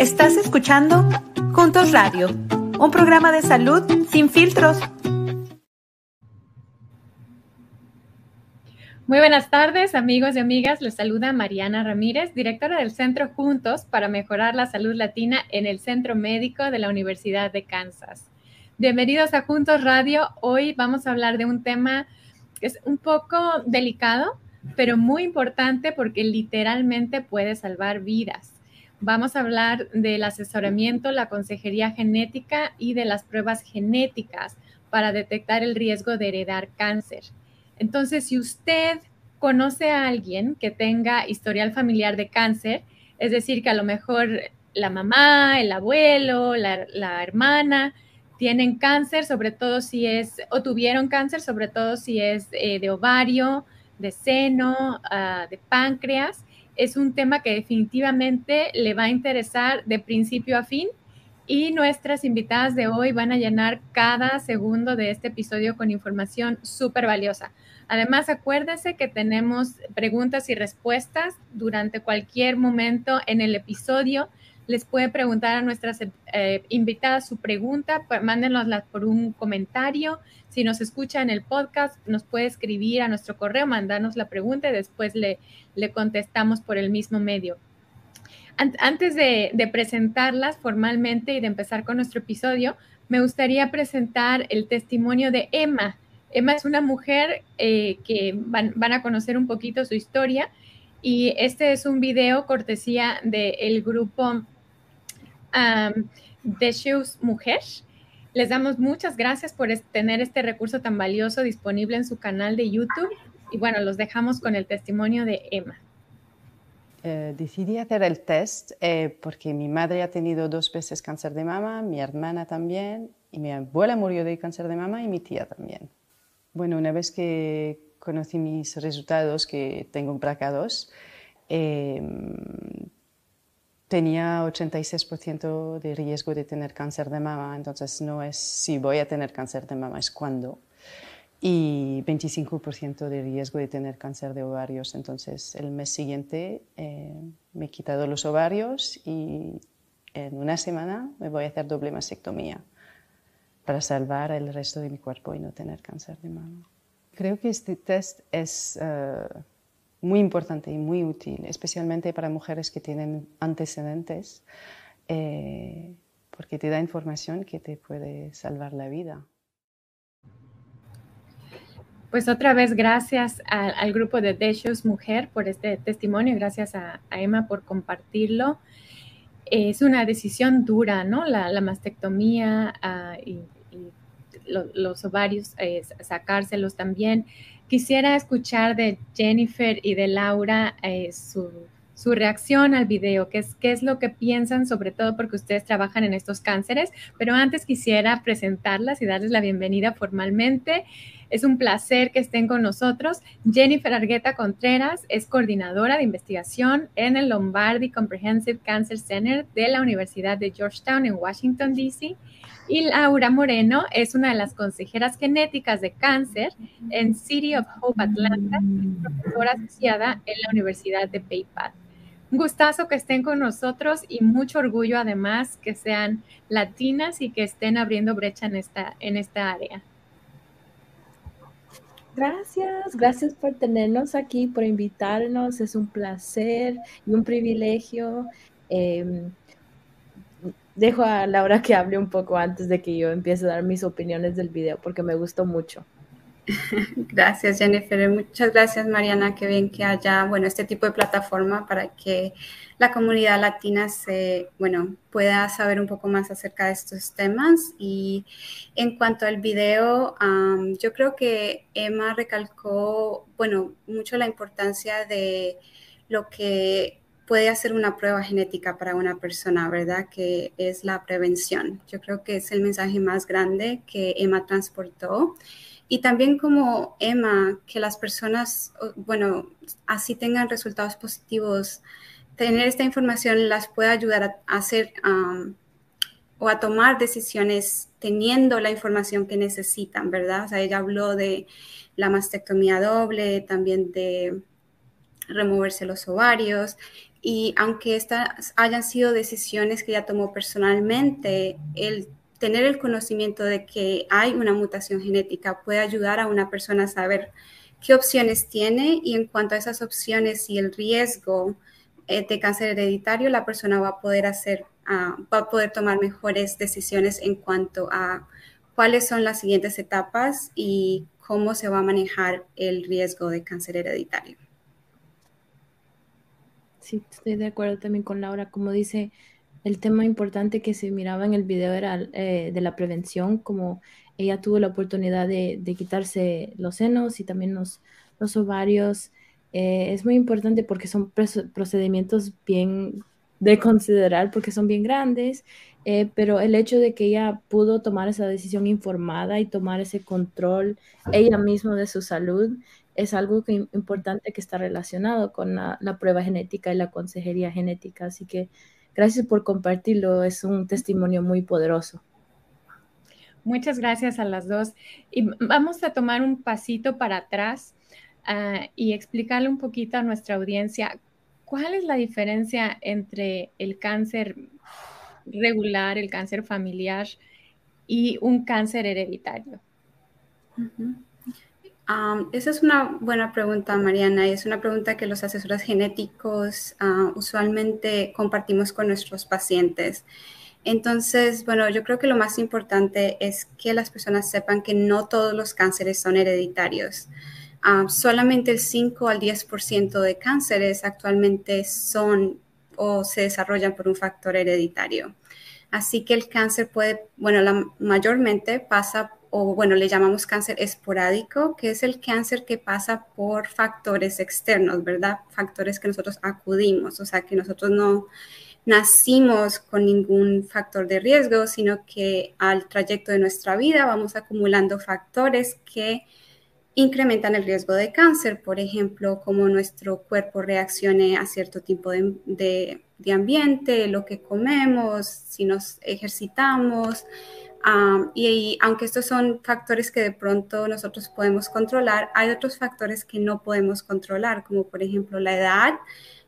Estás escuchando Juntos Radio, un programa de salud sin filtros. Muy buenas tardes, amigos y amigas. Les saluda Mariana Ramírez, directora del Centro Juntos para Mejorar la Salud Latina en el Centro Médico de la Universidad de Kansas. Bienvenidos a Juntos Radio. Hoy vamos a hablar de un tema que es un poco delicado, pero muy importante porque literalmente puede salvar vidas. Vamos a hablar del asesoramiento, la consejería genética y de las pruebas genéticas para detectar el riesgo de heredar cáncer. Entonces, si usted conoce a alguien que tenga historial familiar de cáncer, es decir, que a lo mejor la mamá, el abuelo, la, hermana tienen cáncer, sobre todo si es, o tuvieron cáncer, sobre todo si es eh, de ovario, de seno, ah, de páncreas, es un tema que definitivamente le va a interesar de principio a fin y nuestras invitadas de hoy van a llenar cada segundo de este episodio con información súper valiosa. Además, acuérdense que tenemos preguntas y respuestas durante cualquier momento en el episodio. Les puede preguntar a nuestras eh, invitadas su pregunta, mándenosla por un comentario. Si nos escucha en el podcast, nos puede escribir a nuestro correo, mandarnos la pregunta y después le, le contestamos por el mismo medio. Antes de, presentarlas formalmente y de empezar con nuestro episodio, me gustaría presentar el testimonio de Emma. Emma es una mujer eh, que van, a conocer un poquito su historia y este es un video cortesía del grupo de Shoes Mujer. Les damos muchas gracias por tener este recurso tan valioso disponible en su canal de YouTube y bueno, los dejamos con el testimonio de Emma. Eh, decidí hacer el test eh, porque mi madre ha tenido dos veces cáncer de mama, mi hermana también, y mi abuela murió de cáncer de mama y mi tía también. Bueno, una vez que conocí mis resultados, que tengo un BRCA2, em, tenía 86% de riesgo de tener cáncer de mama, entonces no es si voy a tener cáncer de mama, es cuándo. Y 25% de riesgo de tener cáncer de ovarios. Entonces el mes siguiente eh, me he quitado los ovarios y en una semana me voy a hacer doble mastectomía para salvar el resto de mi cuerpo y no tener cáncer de mama. Creo que este test es eh, muy importante y muy útil, especialmente para mujeres que tienen antecedentes, eh, porque te da información que te puede salvar la vida. Pues otra vez gracias al grupo de Deshos Mujer por este testimonio, gracias a, Emma por compartirlo. Es una decisión dura, ¿no? La, mastectomía ah, y los ovarios, eh, sacárselos también. Quisiera escuchar de Jennifer y de Laura eh, su, reacción al video, qué es, qué es lo que piensan, sobre todo porque ustedes trabajan en estos cánceres, pero antes quisiera presentarlas y darles la bienvenida formalmente. Es un placer que estén con nosotros. Jennifer Argueta Contreras es coordinadora de investigación en el Lombardi Comprehensive Cancer Center de la Universidad de Georgetown en Washington, D.C. Y Laura Moreno es una de las consejeras genéticas de cáncer en City of Hope Atlanta, profesora asociada en la Universidad de PayPal. Un gustazo que estén con nosotros y mucho orgullo además que sean latinas y que estén abriendo brecha en esta, en esta área. Gracias, gracias por tenernos aquí, por invitarnos. Es un placer y un privilegio. Em, dejo a Laura que hable un poco antes de que yo empiece a dar mis opiniones del video porque me gustó mucho. Gracias, Jennifer. Muchas gracias, Mariana. Qué bien que haya, bueno, este tipo de plataforma para que la comunidad latina se, bueno, pueda saber un poco más acerca de estos temas. Y en cuanto al video, yo creo que Emma recalcó, bueno, mucho la importancia de lo que puede hacer una prueba genética para una persona, ¿verdad? Que es la prevención. Yo creo que es el mensaje más grande que Emma transportó. Y también como Emma, que las personas, bueno, así tengan resultados positivos, tener esta información las puede ayudar a hacer o a tomar decisiones teniendo la información que necesitan, ¿verdad? O sea, ella habló de la mastectomía doble, también de removerse los ovarios. Y aunque estas hayan sido decisiones que ella tomó personalmente, el tener el conocimiento de que hay una mutación genética puede ayudar a una persona a saber qué opciones tiene y en cuanto a esas opciones y el riesgo eh, de cáncer hereditario, la persona va a poder hacer, ah, va a poder tomar mejores decisiones en cuanto a cuáles son las siguientes etapas y cómo se va a manejar el riesgo de cáncer hereditario. Sí, estoy de acuerdo también con Laura, como dice, el tema importante que se miraba en el video era eh, de la prevención, como ella tuvo la oportunidad de, quitarse los senos y también los, los ovarios. Eh, es muy importante porque son procedimientos bien de considerar porque son bien grandes, eh, pero el hecho de que ella pudo tomar esa decisión informada y tomar ese control ella misma de su salud es algo que, importante que está relacionado con la, la prueba genética y la consejería genética. Así que Gracias por compartirlo, es un testimonio muy poderoso. Muchas gracias a las dos. Y vamos a tomar un pasito para atrás ah, y explicarle un poquito a nuestra audiencia cuál es la diferencia entre el cáncer regular, el cáncer familiar y un cáncer hereditario esa es una buena pregunta, Mariana, y es una pregunta que los asesores genéticos ah, usualmente compartimos con nuestros pacientes. Entonces, bueno, yo creo que lo más importante es que las personas sepan que no todos los cánceres son hereditarios. solamente el 5 al 10% de cánceres actualmente son o se desarrollan por un factor hereditario. Así que el cáncer puede, bueno, la, mayormente pasa o bueno, le llamamos cáncer esporádico, que es el cáncer que pasa por factores externos, ¿verdad? Factores que nosotros acudimos, o sea, que nosotros no nacimos con ningún factor de riesgo, sino que al trayecto de nuestra vida vamos acumulando factores que incrementan el riesgo de cáncer, por ejemplo, como nuestro cuerpo reaccione a cierto tipo de, de ambiente, lo que comemos, si nos ejercitamos, y, aunque estos son factores que de pronto nosotros podemos controlar, hay otros factores que no podemos controlar, como por ejemplo la edad.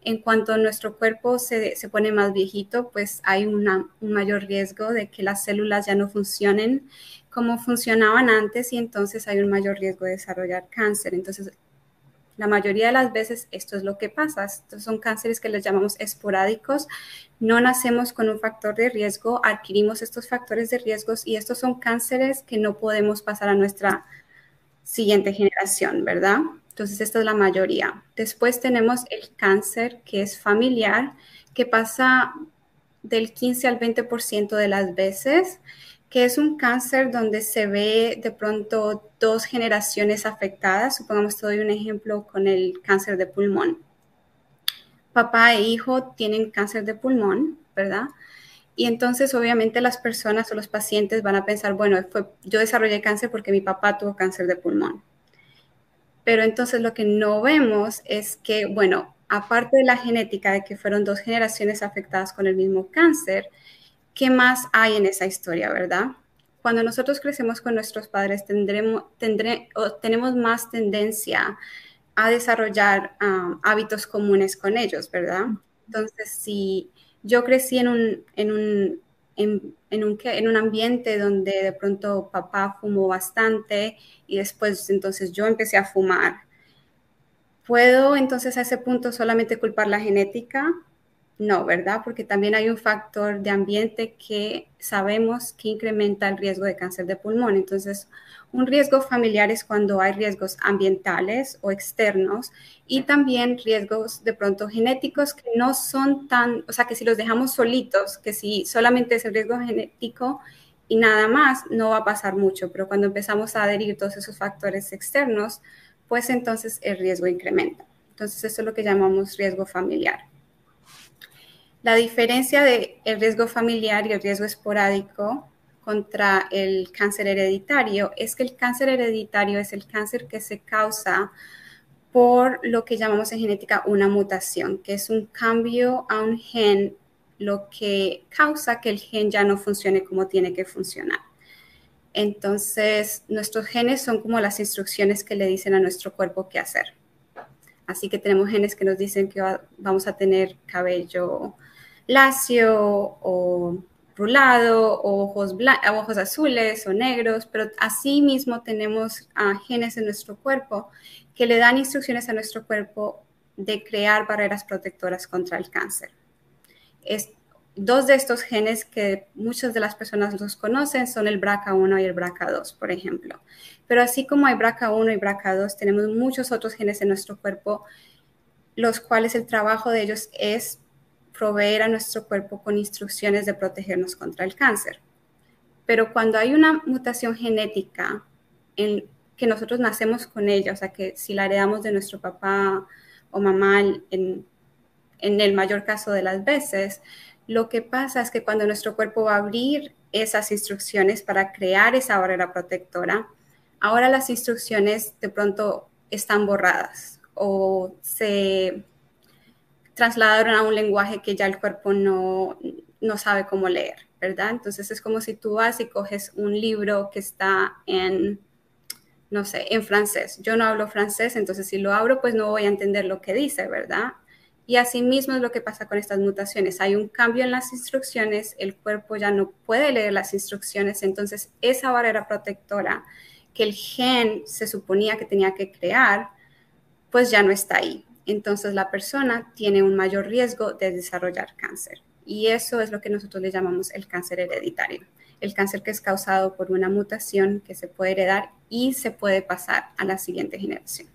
En cuanto nuestro cuerpo se, se pone más viejito, pues hay un mayor riesgo de que las células ya no funcionen como funcionaban antes y entonces hay un mayor riesgo de desarrollar cáncer. Entonces, la mayoría de las veces esto es lo que pasa. Estos son cánceres que les llamamos esporádicos. No nacemos con un factor de riesgo, adquirimos estos factores de riesgos y estos son cánceres que no podemos pasar a nuestra siguiente generación, ¿verdad? Entonces, esta es la mayoría. Después tenemos el cáncer que es familiar, que pasa del 15 al 20% de las veces que es un cáncer donde se ve de pronto dos generaciones afectadas. Supongamos, te doy un ejemplo con el cáncer de pulmón. Papá e hijo tienen cáncer de pulmón, ¿verdad? Y entonces obviamente las personas o los pacientes van a pensar, bueno, yo desarrollé cáncer porque mi papá tuvo cáncer de pulmón. Pero entonces lo que no vemos es que, bueno, aparte de la genética de que fueron dos generaciones afectadas con el mismo cáncer, ¿qué más hay en esa historia, verdad? Cuando nosotros crecemos con nuestros padres, tendremos, tendré, tenemos más tendencia a desarrollar um, hábitos comunes con ellos, ¿verdad? Entonces, si yo crecí en un, en un, en, un, en un ambiente donde de pronto papá fumó bastante y después entonces yo empecé a fumar, ¿puedo entonces a ese punto solamente culpar la genética? No, ¿verdad? Porque también hay un factor de ambiente que sabemos que incrementa el riesgo de cáncer de pulmón. Entonces, un riesgo familiar es cuando hay riesgos ambientales o externos y también riesgos de pronto genéticos que no son tan, o sea, que si los dejamos solitos, que si solamente es el riesgo genético y nada más, no va a pasar mucho. Pero cuando empezamos a adherir todos esos factores externos, pues entonces el riesgo incrementa. Entonces, eso es lo que llamamos riesgo familiar. La diferencia de el riesgo familiar y el riesgo esporádico contra el cáncer hereditario es que el cáncer hereditario es el cáncer que se causa por lo que llamamos en genética una mutación, que es un cambio a un gen, lo que causa que el gen ya no funcione como tiene que funcionar. Entonces, nuestros genes son como las instrucciones que le dicen a nuestro cuerpo qué hacer. Así que tenemos genes que nos dicen que vamos a tener cabello lacio o rulado, o ojos, ojos azules o negros, pero asimismo tenemos uh, genes en nuestro cuerpo que le dan instrucciones a nuestro cuerpo de crear barreras protectoras contra el cáncer. Es, dos de estos genes que muchas de las personas los conocen son el BRCA1 y el BRCA2, por ejemplo. Pero así como hay BRCA1 y BRCA2, tenemos muchos otros genes en nuestro cuerpo, los cuales el trabajo de ellos es proveer a nuestro cuerpo con instrucciones de protegernos contra el cáncer. Pero cuando hay una mutación genética en que nosotros nacemos con ella, o sea, que si la heredamos de nuestro papá o mamá en, en el mayor caso de las veces, lo que pasa es que cuando nuestro cuerpo va a abrir esas instrucciones para crear esa barrera protectora, ahora las instrucciones de pronto están borradas o se trasladaron a un lenguaje que ya el cuerpo no, no sabe cómo leer, ¿verdad? Entonces es como si tú vas y coges un libro que está en, no sé, en francés. Yo no hablo francés, entonces si lo abro, pues no voy a entender lo que dice, ¿verdad? Y así mismo es lo que pasa con estas mutaciones. Hay un cambio en las instrucciones, el cuerpo ya no puede leer las instrucciones, entonces esa barrera protectora que el gen se suponía que tenía que crear, pues ya no está ahí entonces la persona tiene un mayor riesgo de desarrollar cáncer. Y eso es lo que nosotros le llamamos el cáncer hereditario, el cáncer que es causado por una mutación que se puede heredar y se puede pasar a la siguiente generación.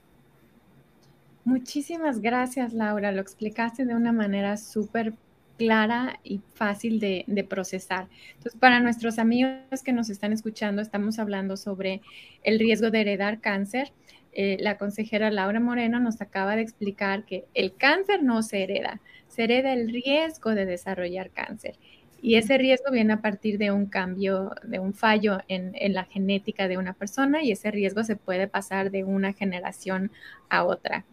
Muchísimas gracias, Laura. Lo explicaste de una manera súper clara y fácil de, de, procesar. Entonces, para nuestros amigos que nos están escuchando, estamos hablando sobre el riesgo de heredar cáncer. Eh, la consejera Laura Moreno nos acaba de explicar que el cáncer no se hereda, se hereda el riesgo de desarrollar cáncer. Y ese riesgo viene a partir de un cambio, de un fallo en, la genética de una persona y ese riesgo se puede pasar de una generación a otra.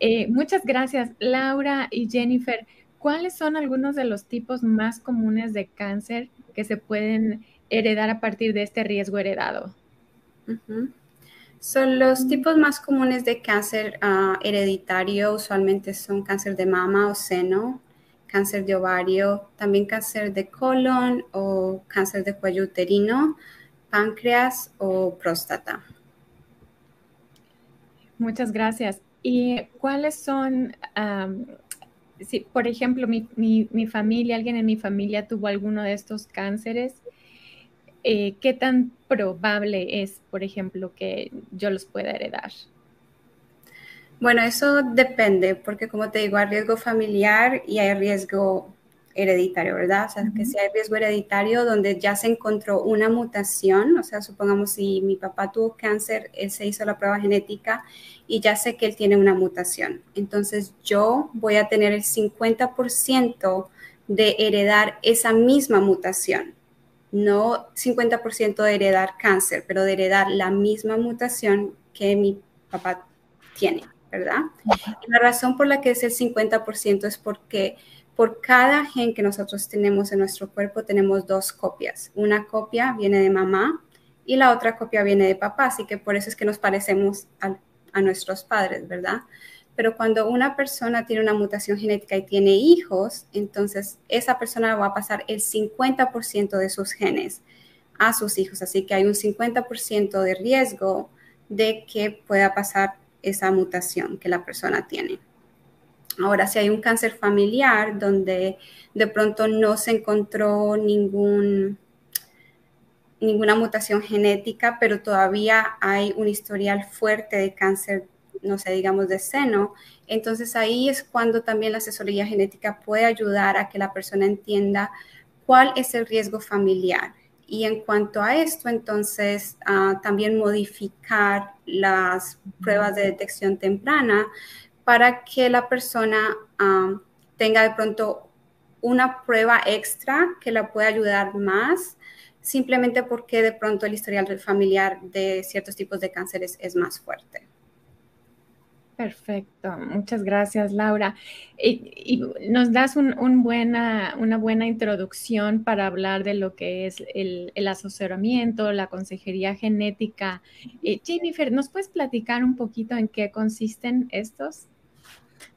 Eh, muchas gracias, Laura y Jennifer. ¿Cuáles son algunos de los tipos más comunes de cáncer que se pueden heredar a partir de este riesgo heredado? Son los tipos más comunes de cáncer ah, hereditario, usualmente son cáncer de mama o seno, cáncer de ovario, también cáncer de colon o cáncer de cuello uterino, páncreas o próstata. Muchas gracias. ¿Y cuáles son, si por ejemplo mi, mi, familia, alguien en mi familia tuvo alguno de estos cánceres, eh, ¿qué tan probable es, por ejemplo, que yo los pueda heredar? Bueno, eso depende, porque como te digo, hay riesgo familiar y hay riesgo hereditario, ¿verdad? O sea, que si hay riesgo hereditario donde ya se encontró una mutación, o sea, supongamos si mi papá tuvo cáncer, él se hizo la prueba genética y ya sé que él tiene una mutación. Entonces yo voy a tener el 50% de heredar esa misma mutación no 50% de heredar cáncer, pero de heredar la misma mutación que mi papá tiene, ¿verdad? la razón por la que es el 50% es porque por cada gen que nosotros tenemos en nuestro cuerpo tenemos dos copias. Una copia viene de mamá y la otra copia viene de papá, así que por eso es que nos parecemos a, a nuestros padres, ¿verdad? Pero cuando una persona tiene una mutación genética y tiene hijos, entonces esa persona va a pasar el 50% de sus genes a sus hijos. Así que hay un 50% de riesgo de que pueda pasar esa mutación que la persona tiene. Ahora, si hay un cáncer familiar donde de pronto no se encontró ninguna mutación genética, pero todavía hay un historial fuerte de cáncer no sé, digamos, de seno. Entonces ahí es cuando también la asesoría genética puede ayudar a que la persona entienda cuál es el riesgo familiar. Y en cuanto a esto, entonces ah, también modificar las pruebas de detección temprana para que la persona ah, tenga de pronto una prueba extra que la pueda ayudar más, simplemente porque de pronto el historial familiar de ciertos tipos de cánceres es más fuerte. Perfecto, muchas gracias Laura. Y, nos das una buena introducción para hablar de lo que es el, asesoramiento, la consejería genética. Eh, Jennifer, ¿nos puedes platicar un poquito en qué consisten estos?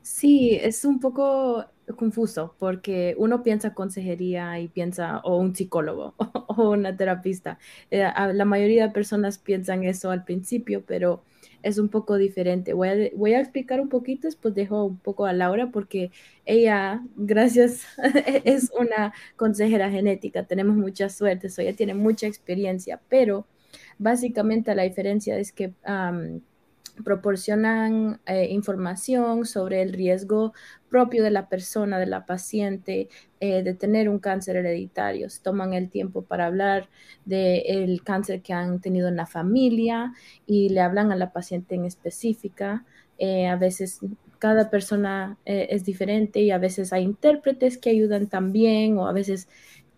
Sí, es un poco confuso porque uno piensa consejería y piensa o un psicólogo o una terapista. Eh, la mayoría de personas piensan eso al principio, pero es un poco diferente. Voy a, voy a explicar un poquito, después dejo un poco a Laura porque ella, gracias, es una consejera genética. Tenemos mucha suerte, ella tiene mucha experiencia, pero básicamente la diferencia es que proporcionan eh, información sobre el riesgo propio de la persona, de la paciente, eh, de tener un cáncer hereditario. toman el tiempo para hablar del cáncer que han tenido en la familia y le hablan a la paciente en específica. Eh, a veces cada persona es diferente y a veces hay intérpretes que ayudan también o a veces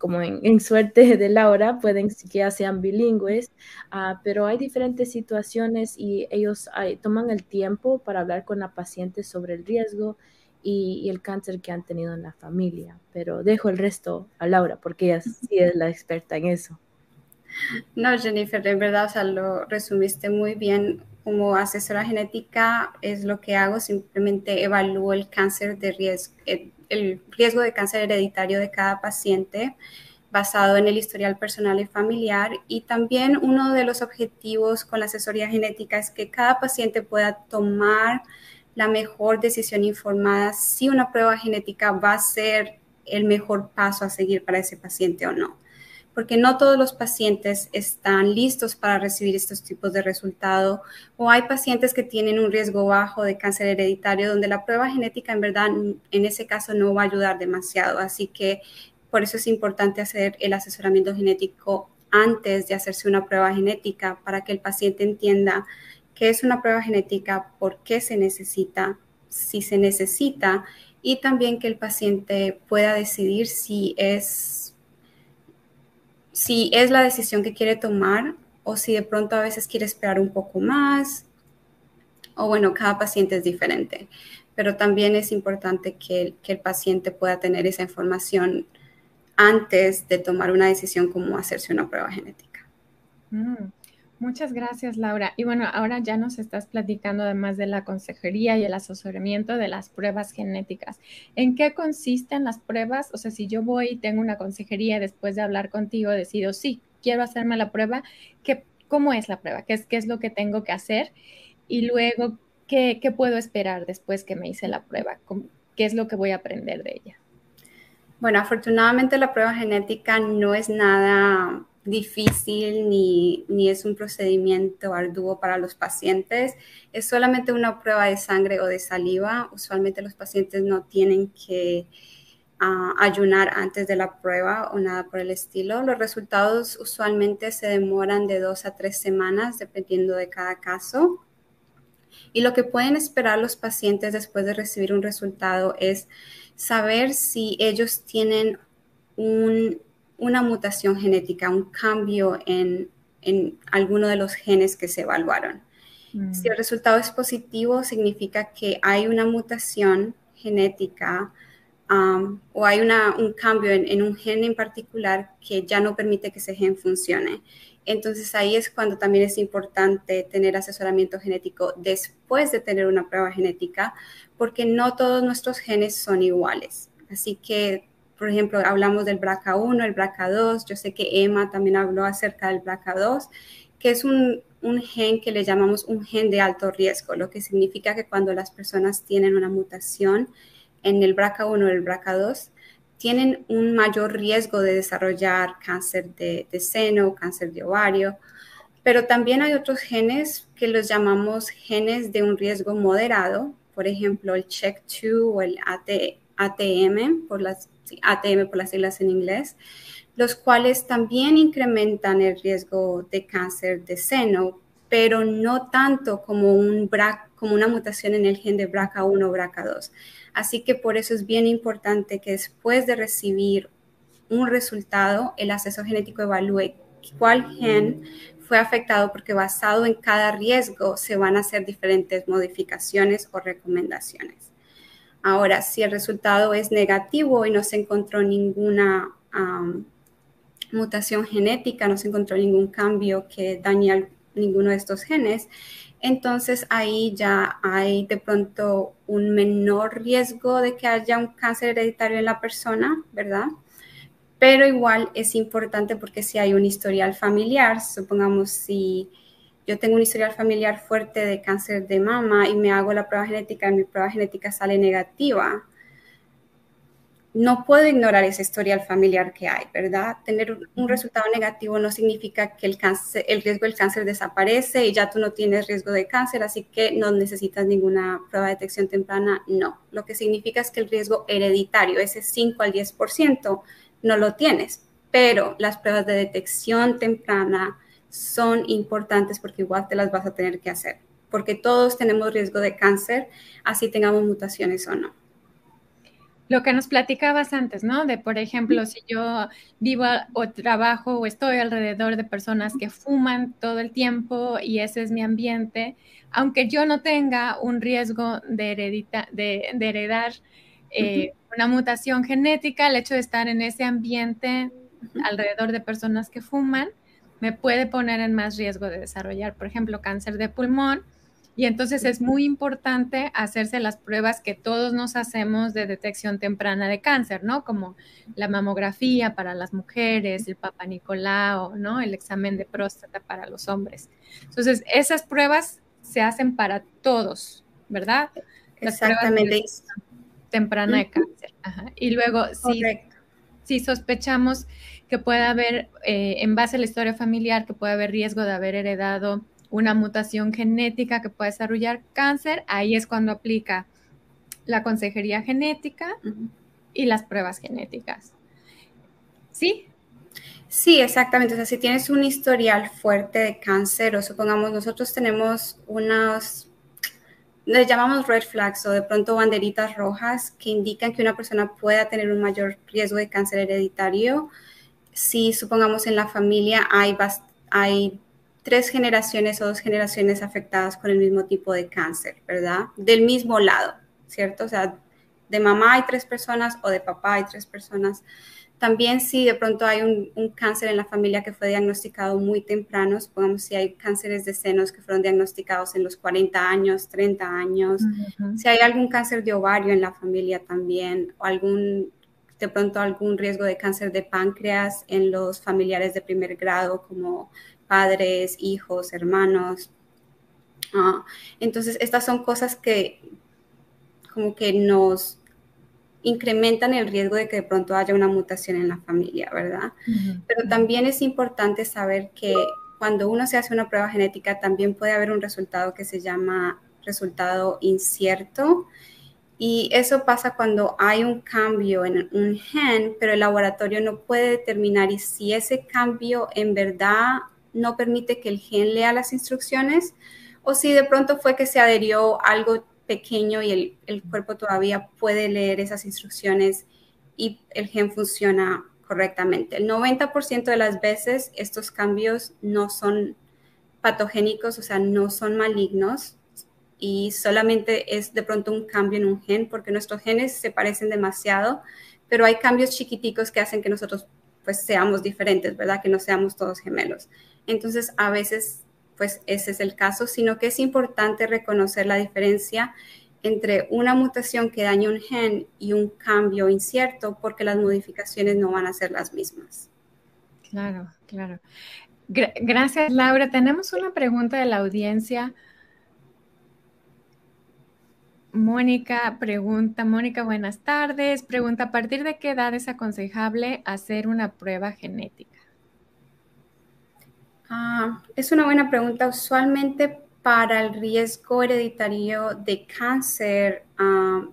como en, suerte de Laura, pueden que sean bilingües, ah, pero hay diferentes situaciones y ellos toman el tiempo para hablar con la paciente sobre el riesgo y, el cáncer que han tenido en la familia. Pero dejo el resto a Laura porque ella sí es la experta en eso. No, Jennifer, en verdad, o sea, lo resumiste muy bien. Como asesora genética es lo que hago, simplemente evalúo el cáncer de riesgo, eh, el riesgo de cáncer hereditario de cada paciente basado en el historial personal y familiar. Y también uno de los objetivos con la asesoría genética es que cada paciente pueda tomar la mejor decisión informada si una prueba genética va a ser el mejor paso a seguir para ese paciente o no porque no todos los pacientes están listos para recibir estos tipos de resultados o hay pacientes que tienen un riesgo bajo de cáncer hereditario donde la prueba genética en verdad en ese caso no va a ayudar demasiado. Así que por eso es importante hacer el asesoramiento genético antes de hacerse una prueba genética para que el paciente entienda qué es una prueba genética, por qué se necesita, si se necesita y también que el paciente pueda decidir si es si es la decisión que quiere tomar o si de pronto a veces quiere esperar un poco más. O bueno, cada paciente es diferente, pero también es importante que, el paciente pueda tener esa información antes de tomar una decisión como hacerse una prueba genética. Mm. Muchas gracias, Laura. Y bueno, ahora ya nos estás platicando además de la consejería y el asesoramiento de las pruebas genéticas. ¿En qué consisten las pruebas? O sea, si yo voy y tengo una consejería después de hablar contigo, decido, sí, quiero hacerme la prueba, ¿qué, ¿cómo es la prueba? ¿Qué es, ¿Qué es lo que tengo que hacer? Y luego, ¿qué, ¿qué puedo esperar después que me hice la prueba? ¿Qué es lo que voy a aprender de ella? Bueno, afortunadamente la prueba genética no es nada difícil ni, es un procedimiento arduo para los pacientes. Es solamente una prueba de sangre o de saliva. Usualmente los pacientes no tienen que ah, ayunar antes de la prueba o nada por el estilo. Los resultados usualmente se demoran de dos a tres semanas dependiendo de cada caso. Y lo que pueden esperar los pacientes después de recibir un resultado es saber si ellos tienen un una mutación genética, un cambio en, en alguno de los genes que se evaluaron. Mm. Si el resultado es positivo, significa que hay una mutación genética um, o hay una, un cambio en, en, un gen en particular que ya no permite que ese gen funcione. Entonces ahí es cuando también es importante tener asesoramiento genético después de tener una prueba genética, porque no todos nuestros genes son iguales. Así que por ejemplo, hablamos del BRCA1, el BRCA2, yo sé que Emma también habló acerca del BRCA2, que es un, gen que le llamamos un gen de alto riesgo, lo que significa que cuando las personas tienen una mutación en el BRCA1 o el BRCA2, tienen un mayor riesgo de desarrollar cáncer de, de seno, cáncer de ovario, pero también hay otros genes que los llamamos genes de un riesgo moderado, por ejemplo, el CHEK2 o el ATM, por las ATM por las siglas en inglés, los cuales también incrementan el riesgo de cáncer de seno, pero no tanto como, un como una mutación en el gen de BRCA1 o BRCA2. Así que por eso es bien importante que después de recibir un resultado, el asesor genético evalúe cuál gen fue afectado porque basado en cada riesgo se van a hacer diferentes modificaciones o recomendaciones. Ahora, si el resultado es negativo y no se encontró ninguna mutación genética, no se encontró ningún cambio que dañe ninguno de estos genes, entonces ahí ya hay de pronto un menor riesgo de que haya un cáncer hereditario en la persona, ¿verdad? Pero igual es importante porque si hay un historial familiar, supongamos si yo tengo un historial familiar fuerte de cáncer de mama y me hago la prueba genética y mi prueba genética sale negativa, no puedo ignorar ese historial familiar que hay, ¿verdad? Tener un resultado negativo no significa que el, cáncer, el riesgo del cáncer desaparece y ya tú no tienes riesgo de cáncer, así que no necesitas ninguna prueba de detección temprana. No, lo que significa es que el riesgo hereditario, ese 5 al 10%, no lo tienes, pero las pruebas de detección temprana son importantes porque igual te las vas a tener que hacer, porque todos tenemos riesgo de cáncer, así tengamos mutaciones o no. Lo que nos platicabas antes, ¿no? De, por ejemplo, si yo vivo o trabajo o estoy alrededor de personas que fuman todo el tiempo y ese es mi ambiente, aunque yo no tenga un riesgo de, de, heredar eh, una mutación genética, el hecho de estar en ese ambiente alrededor de personas que fuman me puede poner en más riesgo de desarrollar, por ejemplo, cáncer de pulmón y entonces es muy importante hacerse las pruebas que todos nos hacemos de detección temprana de cáncer, ¿no? Como la mamografía para las mujeres, el Papa Nicolau, ¿no? El examen de próstata para los hombres. Entonces, esas pruebas se hacen para todos, ¿verdad? Exactamente. temprana de cáncer. Y luego, si, si, sospechamos que puede haber, eh, en base a la historia familiar, que puede haber riesgo de haber heredado una mutación genética que puede desarrollar cáncer, ahí es cuando aplica la consejería genética y las pruebas genéticas. ¿Sí? Sí, exactamente. O sea, si tienes un historial fuerte de cáncer o supongamos nosotros tenemos unos, les llamamos red flags o de pronto banderitas rojas que indican que una persona pueda tener un mayor riesgo de cáncer hereditario, si supongamos en la familia hay, hay tres generaciones o dos generaciones afectadas con el mismo tipo de cáncer, ¿verdad? Del mismo lado, ¿cierto? O sea, de mamá hay tres personas o de papá hay tres personas. También si de pronto hay un, cáncer en la familia que fue diagnosticado muy temprano, supongamos si hay cánceres de senos que fueron diagnosticados en los 40 años, 30 años, si hay algún cáncer de ovario en la familia también, o algún, de pronto algún riesgo de cáncer de páncreas en los familiares de primer grado como padres, hijos, hermanos. Ah, entonces, estas son cosas que como que nos incrementan el riesgo de que de pronto haya una mutación en la familia, ¿verdad? Pero también es importante saber que cuando uno se hace una prueba genética también puede haber un resultado que se llama resultado incierto. Y eso pasa cuando hay un cambio en un gen, pero el laboratorio no puede determinar si ese cambio en verdad no permite que el gen lea las instrucciones o si de pronto fue que se adherió algo pequeño y el, cuerpo todavía puede leer esas instrucciones y el gen funciona correctamente. El 90% de las veces estos cambios no son patogénicos, o sea, no son malignos y solamente es de pronto un cambio en un gen porque nuestros genes se parecen demasiado, pero hay cambios chiquiticos que hacen que nosotros pues seamos diferentes, ¿verdad? Que no seamos todos gemelos. Entonces, a veces, pues ese es el caso, sino que es importante reconocer la diferencia entre una mutación que daña un gen y un cambio incierto, porque las modificaciones no van a ser las mismas. Claro, claro. gracias, Laura. Tenemos una pregunta de la audiencia. Mónica pregunta, Mónica, buenas tardes. Pregunta, ¿a partir de qué edad es aconsejable hacer una prueba genética? Ah, es una buena pregunta. Usualmente para el riesgo hereditario de cáncer, ah,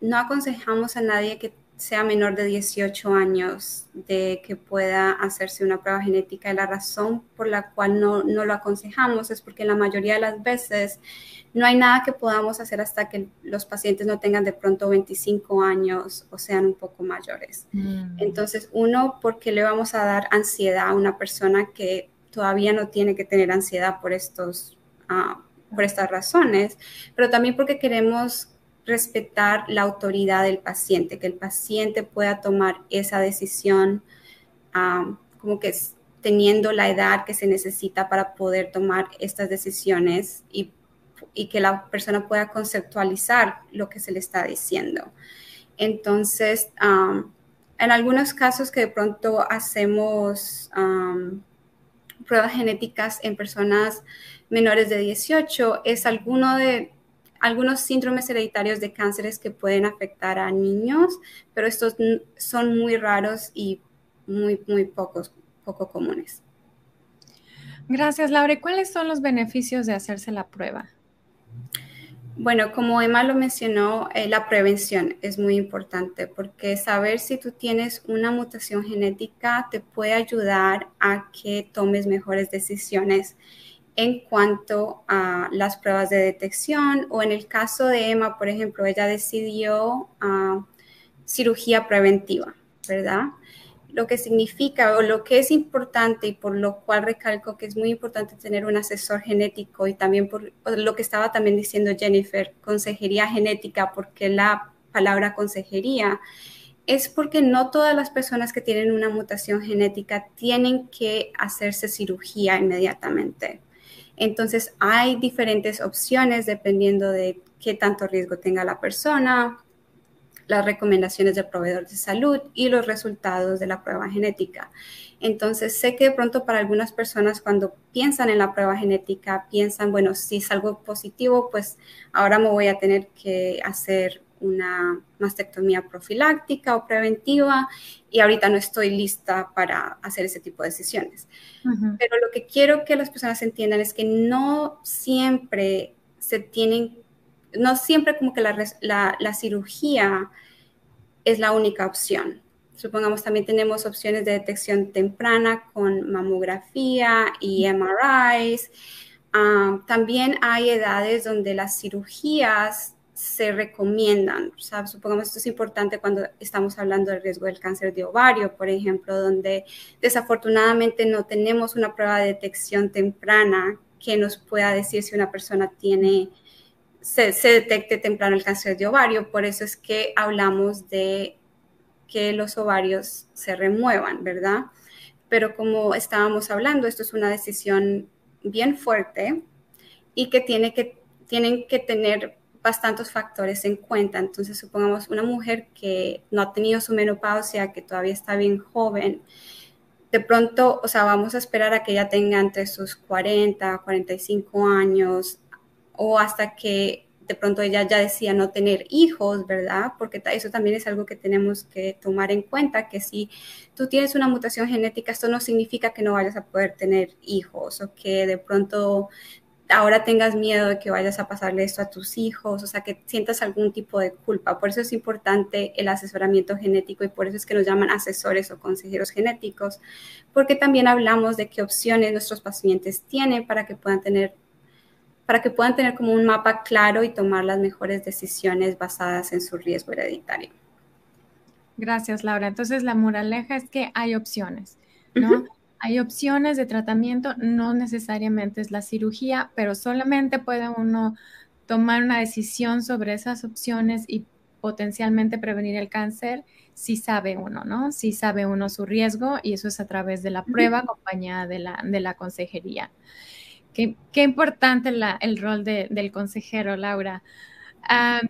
no aconsejamos a nadie que sea menor de 18 años de que pueda hacerse una prueba genética. La razón por la cual no, no lo aconsejamos es porque la mayoría de las veces no hay nada que podamos hacer hasta que los pacientes no tengan de pronto 25 años o sean un poco mayores. Mm. Entonces, uno, porque le vamos a dar ansiedad a una persona que todavía no tiene que tener ansiedad por, estos, ah, por estas razones, pero también porque queremos respetar la autoridad del paciente, que el paciente pueda tomar esa decisión como que teniendo la edad que se necesita para poder tomar estas decisiones y, que la persona pueda conceptualizar lo que se le está diciendo. Entonces, en algunos casos que de pronto hacemos pruebas genéticas en personas menores de 18, es alguno de algunos síndromes hereditarios de cánceres que pueden afectar a niños, pero estos son muy raros y muy, muy pocos, poco comunes. Gracias, Laura. ¿Cuáles son los beneficios de hacerse la prueba? Bueno, como Emma lo mencionó, eh, la prevención es muy importante porque saber si tú tienes una mutación genética te puede ayudar a que tomes mejores decisiones en cuanto a las pruebas de detección o en el caso de Emma, por ejemplo, ella decidió ah, cirugía preventiva, ¿verdad? Lo que significa o lo que es importante y por lo cual recalco que es muy importante tener un asesor genético y también por lo que estaba también diciendo Jennifer, consejería genética, porque la palabra consejería es porque no todas las personas que tienen una mutación genética tienen que hacerse cirugía inmediatamente. Entonces hay diferentes opciones dependiendo de qué tanto riesgo tenga la persona, las recomendaciones del proveedor de salud y los resultados de la prueba genética. Entonces, sé que de pronto para algunas personas cuando piensan en la prueba genética, piensan, bueno, si es algo positivo, pues ahora me voy a tener que hacer una mastectomía profiláctica o preventiva y ahorita no estoy lista para hacer ese tipo de decisiones. Pero lo que quiero que las personas entiendan es que no siempre se tienen, no siempre como que la, la cirugía es la única opción. Supongamos también tenemos opciones de detección temprana con mamografía y MRIs. Ah, también hay edades donde las cirugías se recomiendan. supongamos esto es importante cuando estamos hablando del riesgo del cáncer de ovario, por ejemplo, donde desafortunadamente no tenemos una prueba de detección temprana que nos pueda decir si una persona tiene, se, detecte temprano el cáncer de ovario. Por eso es que hablamos de que los ovarios se remuevan, ¿verdad? Pero como estábamos hablando, esto es una decisión bien fuerte y que, tiene que tienen que tener bastantes factores en cuenta. Entonces, supongamos una mujer que no ha tenido su menopausia, que todavía está bien joven, de pronto, o sea, vamos a esperar a que ella tenga entre sus 40, 45 años o hasta que de pronto ella ya decía no tener hijos, ¿verdad? Porque eso también es algo que tenemos que tomar en cuenta, que si tú tienes una mutación genética, esto no significa que no vayas a poder tener hijos o que de pronto ahora tengas miedo de que vayas a pasarle esto a tus hijos, o sea, que sientas algún tipo de culpa. Por eso es importante el asesoramiento genético y por eso es que nos llaman asesores o consejeros genéticos, porque también hablamos de qué opciones nuestros pacientes tienen para que puedan tener para que puedan tener como un mapa claro y tomar las mejores decisiones basadas en su riesgo hereditario. Gracias, Laura. Entonces, la moraleja es que hay opciones, ¿no? Hay opciones de tratamiento, no necesariamente es la cirugía, pero solamente puede uno tomar una decisión sobre esas opciones y potencialmente prevenir el cáncer si sabe uno, ¿no? Si sabe uno su riesgo y eso es a través de la prueba acompañada de la, de la consejería. Qué, importante el rol del consejero, Laura. Ah,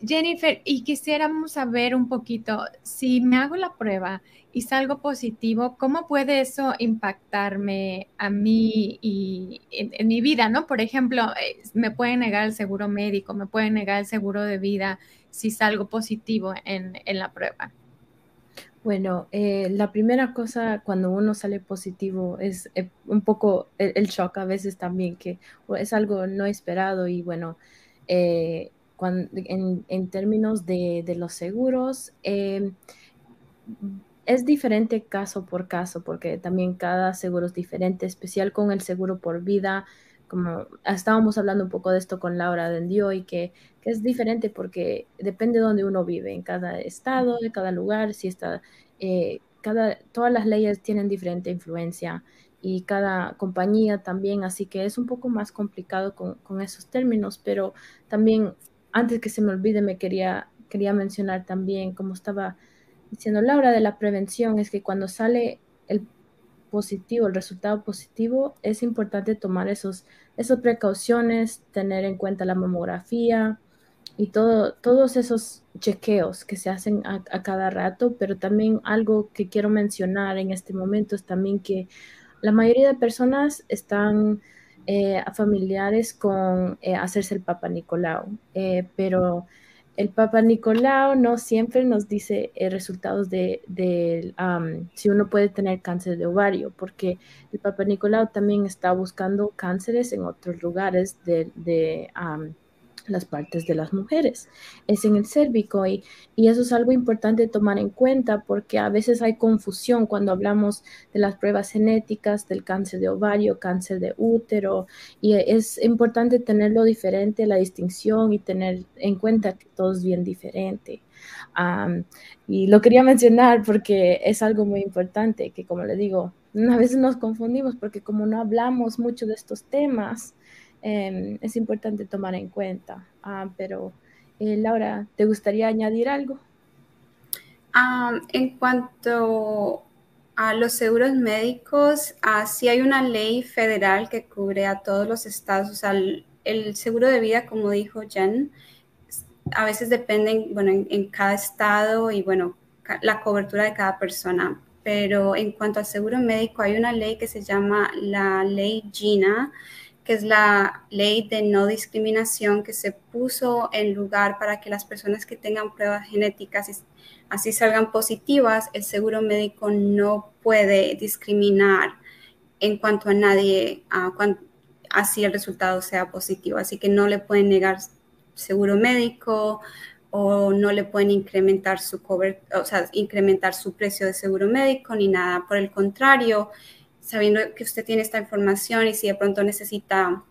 Jennifer, y quisiéramos saber un poquito, si me hago la prueba y salgo positivo, ¿cómo puede eso impactarme a mí y en, mi vida, no? Por ejemplo, eh, me pueden negar el seguro médico, me pueden negar el seguro de vida si salgo positivo en, la prueba. Bueno, eh, la primera cosa cuando uno sale positivo es eh, un poco el, shock a veces también, que es algo no esperado y bueno, en, términos de, los seguros, em, es diferente caso por caso, porque también cada seguro es diferente, especial con el seguro por vida, como estábamos hablando un poco de esto con Laura Dendio y que, que, es diferente porque depende de donde uno vive, en cada estado, en cada lugar, si está, eh, cada, todas las leyes tienen diferente influencia y cada compañía también, así que es un poco más complicado con, con, esos términos, pero también antes que se me olvide me quería, quería mencionar también, como estaba diciendo Laura, de la prevención, es que cuando sale el positivo, el resultado positivo, es importante tomar esos, esas precauciones, tener en cuenta la mamografía y todo, todos esos chequeos que se hacen a, cada rato, pero también algo que quiero mencionar en este momento es también que la mayoría de personas están eh, familiares con eh, hacerse el Papa Nicolau, eh, pero el Papa Nicolau no siempre nos dice eh, resultados de, si uno puede tener cáncer de ovario, porque el Papa Nicolau también está buscando cánceres en otros lugares de, las partes de las mujeres, es en el cérvico y, y, eso es algo importante tomar en cuenta porque a veces hay confusión cuando hablamos de las pruebas genéticas del cáncer de ovario, cáncer de útero y es importante tenerlo diferente, la distinción y tener en cuenta que todo es bien diferente. y lo quería mencionar porque es algo muy importante que como le digo, a veces nos confundimos porque como no hablamos mucho de estos temas, Em, es importante tomar en cuenta. Ah, pero, eh, Laura, ¿te gustaría añadir algo? en cuanto a los seguros médicos, uh, sí hay una ley federal que cubre a todos los estados. O sea, el, seguro de vida, como dijo Jen, a veces depende, bueno, en, en, cada estado y, bueno, la cobertura de cada persona. Pero en cuanto al seguro médico, hay una ley que se llama la ley GINA, que es la ley de no discriminación que se puso en lugar para que las personas que tengan pruebas genéticas así salgan positivas, el seguro médico no puede discriminar en cuanto a nadie, así el resultado sea positivo. Así que no le pueden negar seguro médico o no le pueden incrementar su cover, o sea, incrementar su precio de seguro médico ni nada. Por el contrario, sabiendo que usted tiene esta información y si de pronto necesita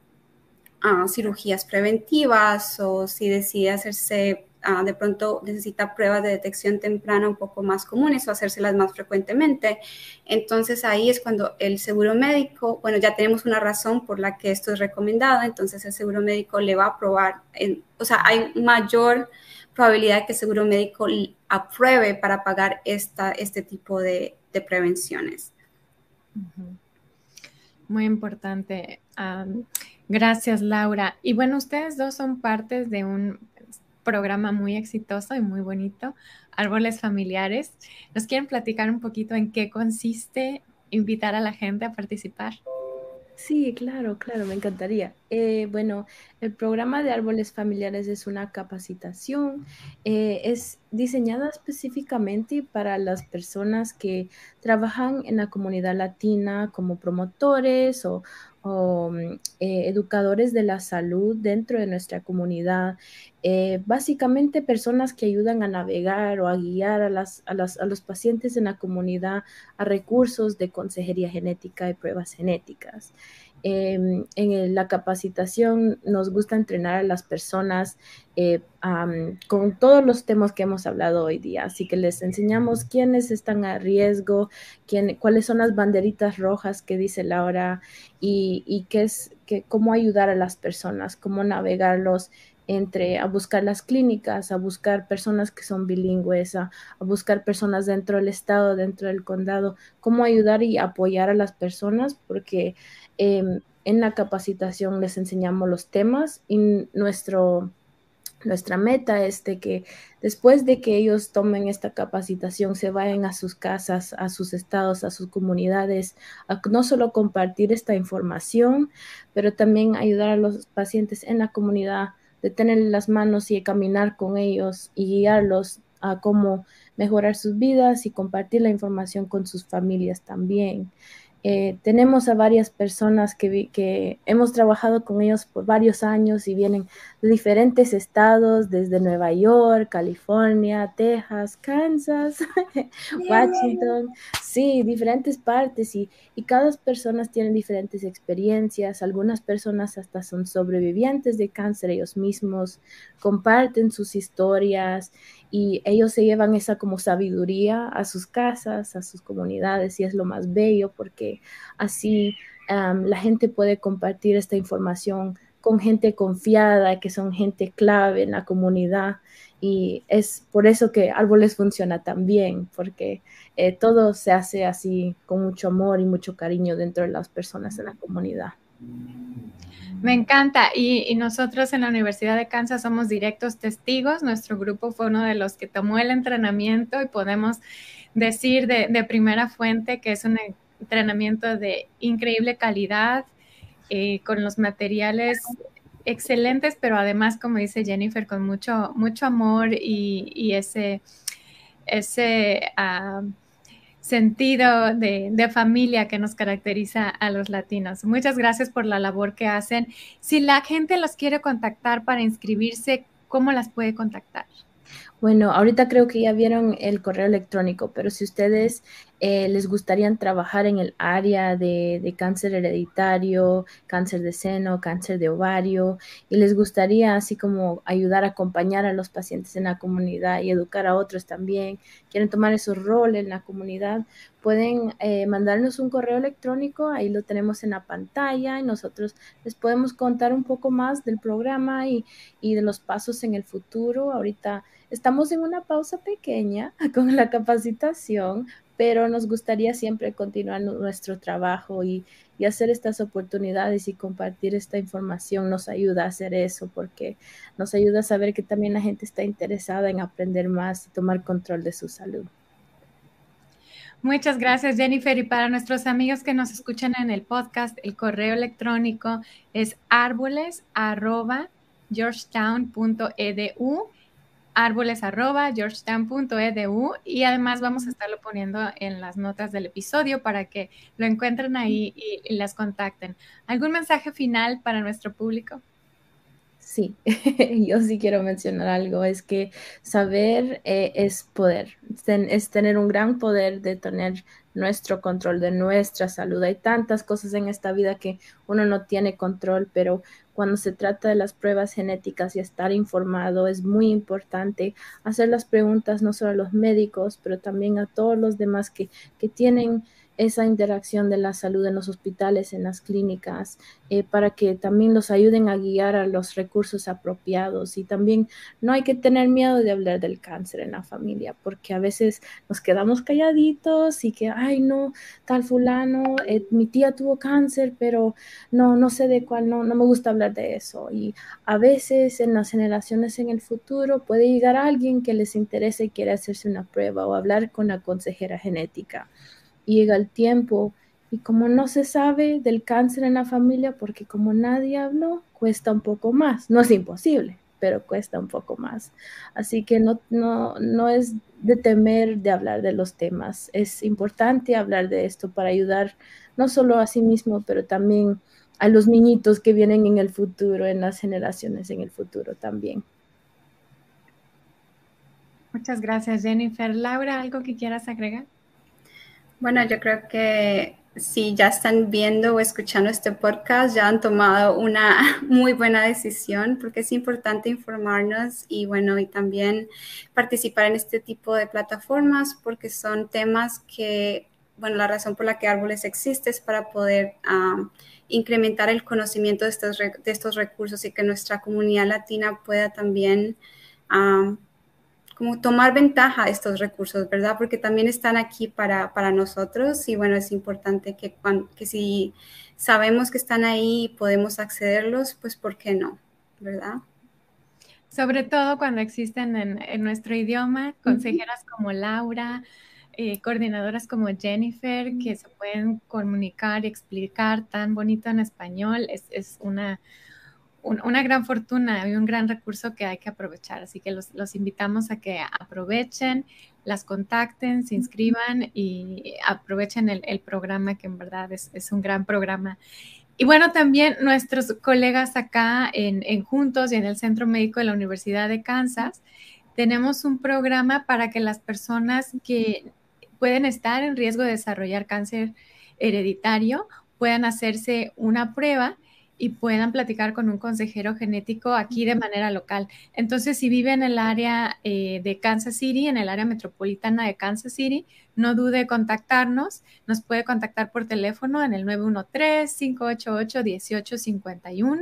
ah, cirugías preventivas o si decide hacerse, ah, de pronto necesita pruebas de detección temprana un poco más comunes o hacérselas más frecuentemente. Entonces ahí es cuando el seguro médico, bueno, ya tenemos una razón por la que esto es recomendado, entonces el seguro médico le va a aprobar, o sea, hay mayor probabilidad que el seguro médico apruebe para pagar esta, este tipo de prevenciones. Muy importante. gracias, Laura. Y bueno, ustedes dos son partes de un programa muy exitoso y muy bonito, Árboles Familiares. ¿Nos quieren platicar un poquito en qué consiste invitar a la gente a participar? Sí, claro, claro, me encantaría. Eh, bueno, el programa de árboles familiares es una capacitación, eh, es diseñada específicamente para las personas que trabajan en la comunidad latina como promotores o, mm, eh, educadores de la salud dentro de nuestra comunidad. básicamente personas que ayudan a navegar o a guiar a, a, las, a los pacientes en la comunidad a recursos de consejería genética y pruebas genéticas. Em, en la capacitación nos gusta entrenar a las personas eh, con todos los temas que hemos hablado hoy día. Así que les enseñamos quiénes están a riesgo, quién, cuáles son las banderitas rojas que dice Laura y, qué es, que, cómo ayudar a las personas, cómo navegarlos entre a buscar las clínicas, a buscar personas que son bilingües, a, buscar personas dentro del estado, dentro del condado, cómo ayudar y apoyar a las personas, porque em, en la capacitación les enseñamos los temas y nuestro, nuestra meta es de que después de que ellos tomen esta capacitación se vayan a sus casas, a sus estados, a sus comunidades, a no solo compartir esta información, pero también ayudar a los pacientes en la comunidad de tener las manos y caminar con ellos y guiarlos a cómo mejorar sus vidas y compartir la información con sus familias también. Eh, tenemos a varias personas que, que, hemos trabajado con ellos por varios años y vienen de diferentes estados, desde Nueva York, California, Texas, Kansas, Washington. Sí, diferentes partes y, y cada persona tiene diferentes experiencias. Algunas personas hasta son sobrevivientes de cáncer ellos mismos, comparten sus historias y ellos se llevan esa como sabiduría a sus casas, a sus comunidades y es lo más bello porque así la gente puede compartir esta información con gente confiada, que son gente clave en la comunidad. Y es por eso que Árboles funciona tan bien, porque eh, todo se hace así con mucho amor y mucho cariño dentro de las personas en la comunidad. Me encanta. Y, nosotros en la Universidad de Kansas somos directos testigos. Nuestro grupo fue uno de los que tomó el entrenamiento y podemos decir de, de primera fuente que es un entrenamiento de increíble calidad, eh, con los materiales excelentes, pero además, como dice Jennifer, con mucho, mucho amor y, ese, ese ah, sentido de, de, familia que nos caracteriza a los latinos. Muchas gracias por la labor que hacen. Si la gente los quiere contactar para inscribirse, ¿cómo las puede contactar? Bueno, ahorita creo que ya vieron el correo electrónico, pero si ustedes eh, les gustaría trabajar en el área de, cáncer hereditario, cáncer de seno, cáncer de ovario, y les gustaría así como ayudar a acompañar a los pacientes en la comunidad y educar a otros también, quieren tomar esos roles en la comunidad, pueden eh, mandarnos un correo electrónico, ahí lo tenemos en la pantalla y nosotros les podemos contar un poco más del programa y, y de los pasos en el futuro. Ahorita estamos en una pausa pequeña con la capacitación pero nos gustaría siempre continuar nuestro trabajo y, hacer estas oportunidades y compartir esta información nos ayuda a hacer eso porque nos ayuda a saber que también la gente está interesada en aprender más y tomar control de su salud. Muchas gracias, Jennifer. Y para nuestros amigos que nos escuchan en el podcast, el correo electrónico es árboles georgetown.edu y además vamos a estarlo poniendo en las notas del episodio para que lo encuentren ahí y, las contacten. ¿Algún mensaje final para nuestro público? Sí, yo sí quiero mencionar algo, es que saber eh, es poder, es tener un gran poder de tener nuestro control de nuestra salud. Hay tantas cosas en esta vida que uno no tiene control, pero cuando se trata de las pruebas genéticas y estar informado, es muy importante hacer las preguntas no solo a los médicos, pero también a todos los demás que, que tienen esa interacción de la salud en los hospitales, en las clínicas, eh, para que también los ayuden a guiar a los recursos apropiados. Y también no hay que tener miedo de hablar del cáncer en la familia, porque a veces nos quedamos calladitos y que, ay, no, tal fulano, eh, mi tía tuvo cáncer, pero no, no sé de cuál, no, no me gusta hablar de eso. Y a veces en las generaciones en el futuro puede llegar alguien que les interese y quiere hacerse una prueba o hablar con la consejera genética llega el tiempo y como no se sabe del cáncer en la familia, porque como nadie habló, cuesta un poco más. No es imposible, pero cuesta un poco más. Así que no, no, no es de temer de hablar de los temas. Es importante hablar de esto para ayudar no solo a sí mismo, pero también a los niñitos que vienen en el futuro, en las generaciones en el futuro también. Muchas gracias, Jennifer. Laura, ¿algo que quieras agregar? Bueno, yo creo que si ya están viendo o escuchando este podcast, ya han tomado una muy buena decisión porque es importante informarnos y bueno, y también participar en este tipo de plataformas porque son temas que, bueno, la razón por la que Árboles existe es para poder incrementar el conocimiento de estos, de estos recursos y que nuestra comunidad latina pueda también como tomar ventaja de estos recursos, ¿verdad? Porque también están aquí para, para nosotros y bueno, es importante que, que si sabemos que están ahí y podemos accederlos, pues ¿por qué no? ¿Verdad? Sobre todo cuando existen en, en nuestro idioma, consejeras como Laura, eh, coordinadoras como Jennifer, que se pueden comunicar y explicar tan bonito en español, es, es una una gran fortuna y un gran recurso que hay que aprovechar. Así que los, invitamos a que aprovechen, las contacten, se inscriban y aprovechen el, programa que en verdad es, un gran programa. Y bueno, también nuestros colegas acá en, en, Juntos y en el Centro Médico de la Universidad de Kansas, tenemos un programa para que las personas que pueden estar en riesgo de desarrollar cáncer hereditario, puedan hacerse una prueba y puedan platicar con un consejero genético aquí de manera local. Entonces, si vive en el área eh, de Kansas City, en el área metropolitana de Kansas City, no dude contactarnos. Nos puede contactar por teléfono en el 913-588-1851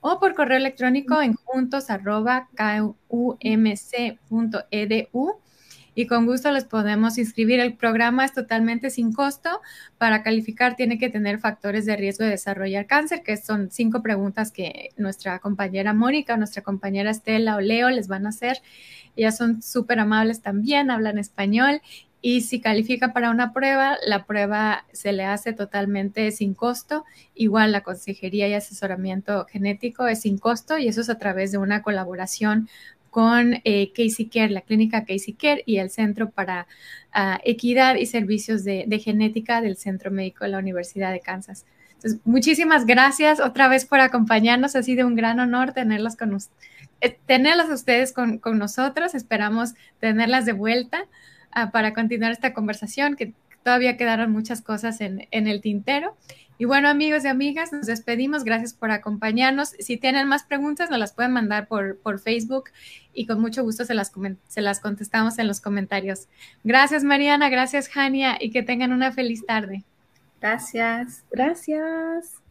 o por correo electrónico en juntos.kumc.edu y con gusto les podemos inscribir. El programa es totalmente sin costo. Para calificar tiene que tener factores de riesgo de desarrollar cáncer, que son cinco preguntas que nuestra compañera Mónica, nuestra compañera Estela o Leo les van a hacer. Ellas son súper amables también, hablan español y si califica para una prueba, la prueba se le hace totalmente sin costo. Igual la consejería y asesoramiento genético es sin costo y eso es a través de una colaboración con eh, Casey Care, la clínica Casey Care y el Centro para ah, Equidad y Servicios de, Genética del Centro Médico de la Universidad de Kansas. Entonces, muchísimas gracias otra vez por acompañarnos. Ha sido un gran honor tenerlas con eh, tenerlas a ustedes con, nosotros. Esperamos tenerlas de vuelta ah, para continuar esta conversación, todavía quedaron muchas cosas en, en el tintero. Y bueno, amigos y amigas, nos despedimos. Gracias por acompañarnos. Si tienen más preguntas, nos las pueden mandar por, por Facebook y con mucho gusto se las, se las contestamos en los comentarios. Gracias, Mariana. Gracias, Jania. Y que tengan una feliz tarde. Gracias. Gracias.